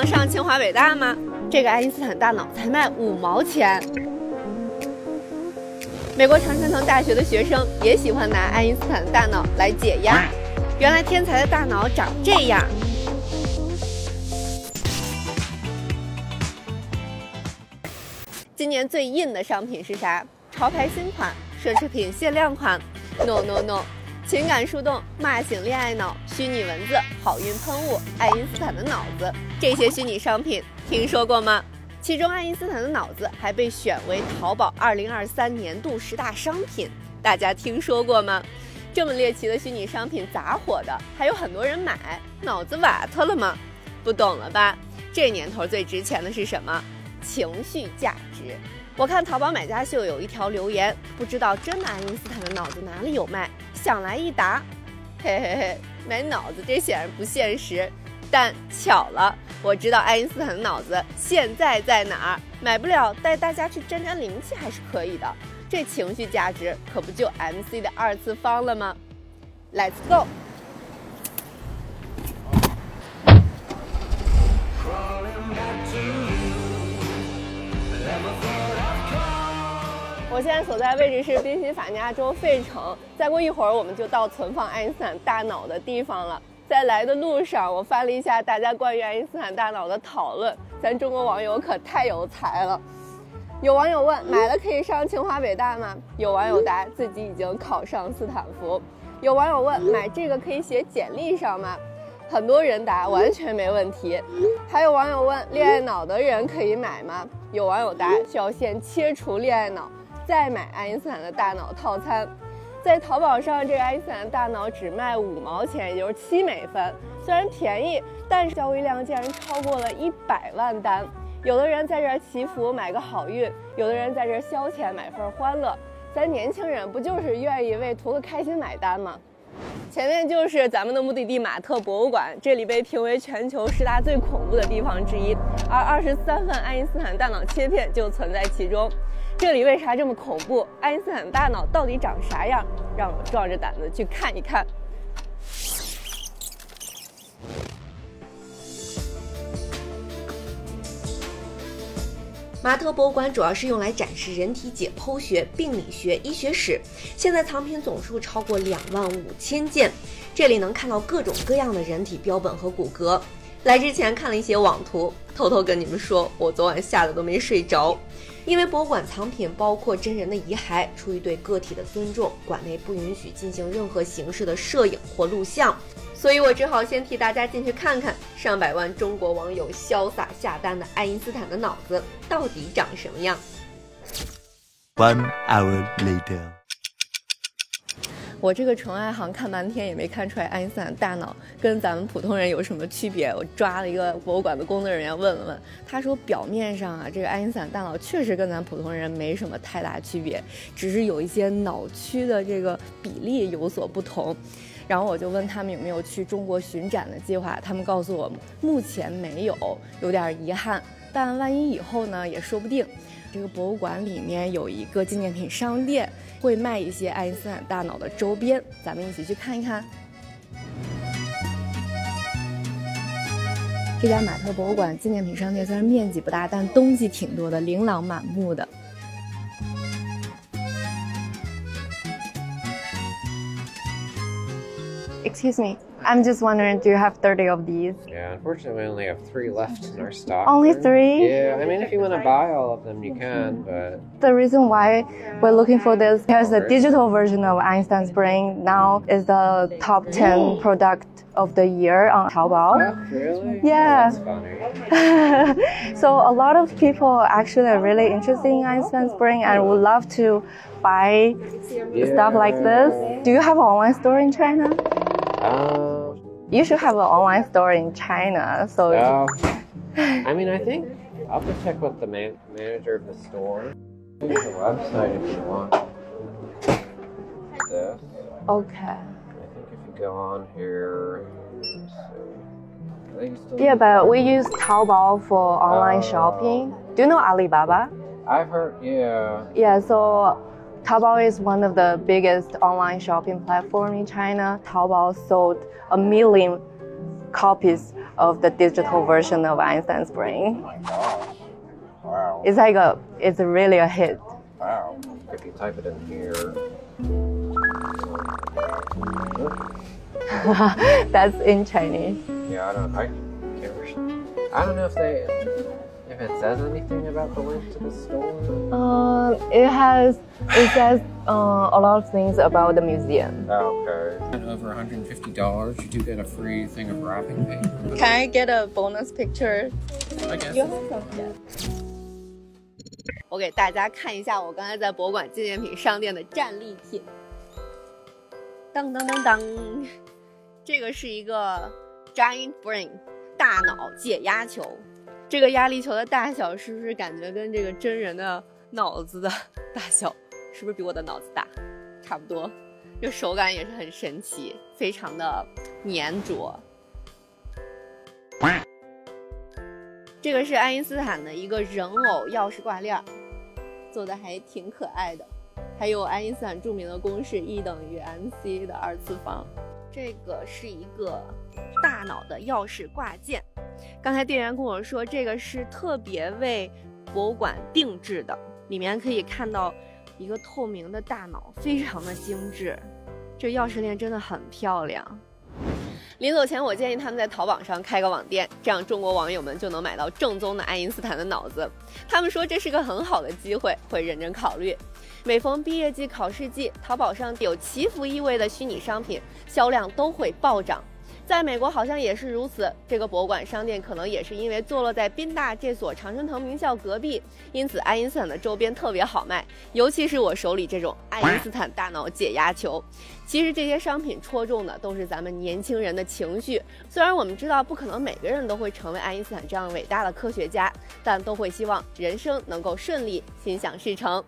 能上清华北大吗？这个爱因斯坦大脑才卖五毛钱。美国常春藤大学的学生也喜欢拿爱因斯坦大脑来解压。原来天才的大脑长这样。今年最硬的商品是啥？潮牌新款、奢侈品限量款？No No No！情感树洞、骂醒恋爱脑、虚拟文字、好运喷雾、爱因斯坦的脑子，这些虚拟商品听说过吗？其中，爱因斯坦的脑子还被选为淘宝2023年度十大商品，大家听说过吗？这么猎奇的虚拟商品咋火的？还有很多人买，脑子瓦特了吗？不懂了吧？这年头最值钱的是什么？情绪价值。我看淘宝买家秀有一条留言，不知道真的爱因斯坦的脑子哪里有卖？想来一答，嘿嘿嘿，买脑子这显然不现实。但巧了，我知道爱因斯坦的脑子现在在哪儿，买不了，带大家去沾沾灵气还是可以的。这情绪价值可不就 MC 的二次方了吗？Let's go。我现在所在位置是宾夕法尼亚州费城，再过一会儿我们就到存放爱因斯坦大脑的地方了。在来的路上，我翻了一下大家关于爱因斯坦大脑的讨论，咱中国网友可太有才了。有网友问：买了可以上清华北大吗？有网友答：自己已经考上斯坦福。有网友问：买这个可以写简历上吗？很多人答：完全没问题。还有网友问：恋爱脑的人可以买吗？有网友答：需要先切除恋爱脑，再买爱因斯坦的大脑套餐。在淘宝上，这个爱因斯坦的大脑只卖五毛钱，也就是七美分。虽然便宜，但是交易量竟然超过了一百万单。有的人在这儿祈福买个好运，有的人在这儿消遣买份欢乐。咱年轻人不就是愿意为图个开心买单吗？前面就是咱们的目的地马特博物馆，这里被评为全球十大最恐怖的地方之一，而二十三份爱因斯坦大脑切片就存在其中。这里为啥这么恐怖？爱因斯坦大脑到底长啥样？让我壮着胆子去看一看。马特博物馆主要是用来展示人体解剖学、病理学、医学史，现在藏品总数超过两万五千件。这里能看到各种各样的人体标本和骨骼。来之前看了一些网图，偷偷跟你们说，我昨晚吓得都没睡着。因为博物馆藏品包括真人的遗骸，出于对个体的尊重，馆内不允许进行任何形式的摄影或录像，所以我只好先替大家进去看看上百万中国网友潇洒下单的爱因斯坦的脑子到底长什么样。One hour later. 我这个纯爱行看半天也没看出来爱因斯坦大脑跟咱们普通人有什么区别。我抓了一个博物馆的工作人员问了问，他说表面上啊，这个爱因斯坦大脑确实跟咱普通人没什么太大区别，只是有一些脑区的这个比例有所不同。然后我就问他们有没有去中国巡展的计划，他们告诉我目前没有，有点遗憾。但万一以后呢，也说不定。这个博物馆里面有一个纪念品商店，会卖一些爱因斯坦大脑的周边，咱们一起去看一看。这家马特博物馆纪念品商店虽然面积不大，但东西挺多的，琳琅满目的。Excuse me. I'm just wondering, do you have 30 of these? Yeah, unfortunately, we only have three left in our stock. Only three? Yeah, I mean, if you want to buy all of them, you can, but. The reason why we're looking for this because the digital version of Einstein's brain now is the top 10 product of the year on Taobao. Oh, really? Yeah. Oh, that's funny. so a lot of people actually are really interested in Einstein's brain and would love to buy yeah. stuff like this. Do you have an online store in China? Um, you should have an online store in China. So. Uh, I mean, I think I'll have to check with the man- manager of the store. Use the website if you want. This. Okay. I think if you go on here. Yeah, but we use Taobao for online uh, shopping. Do you know Alibaba? I've heard, yeah. Yeah, so Taobao is one of the biggest online shopping platform in China. Taobao sold a million copies of the digital version of Einstein's brain. Oh gosh. Wow. It's like a, it's really a hit. Wow. If you type it in here. That's in Chinese. Yeah, I don't. I can't. I don't know if they If it says anything about the link to the store. Uh, it has, it says uh, a lot of things about the museum. Oh, okay. And over $150, you do get a free thing of wrapping paper. Can I get a bonus picture? I guess. 我给大家看一下我刚才在博物馆纪念品商店的战利品。当当当当，这个是一个 Giant Brain 大脑解压球。 这个压力球的大小是不是感觉跟这个真人的脑子的大小，是不是比我的脑子大？差不多。这手感也是很神奇，非常的粘着。这个是爱因斯坦的一个人偶钥匙挂链，做的还挺可爱的。还有爱因斯坦著名的公式 E 等于 mc 的二次方。这个是一个大脑的钥匙挂件。刚才店员跟我说，这个是特别为博物馆定制的，里面可以看到一个透明的大脑，非常的精致。这钥匙链真的很漂亮。临走前，我建议他们在淘宝上开个网店，这样中国网友们就能买到正宗的爱因斯坦的脑子。他们说这是个很好的机会，会认真考虑。每逢毕业季、考试季，淘宝上有祈福意味的虚拟商品销量都会暴涨。在美国好像也是如此，这个博物馆商店可能也是因为坐落在宾大这所常春藤名校隔壁，因此爱因斯坦的周边特别好卖，尤其是我手里这种爱因斯坦大脑解压球。其实这些商品戳中的都是咱们年轻人的情绪。虽然我们知道不可能每个人都会成为爱因斯坦这样伟大的科学家，但都会希望人生能够顺利，心想事成。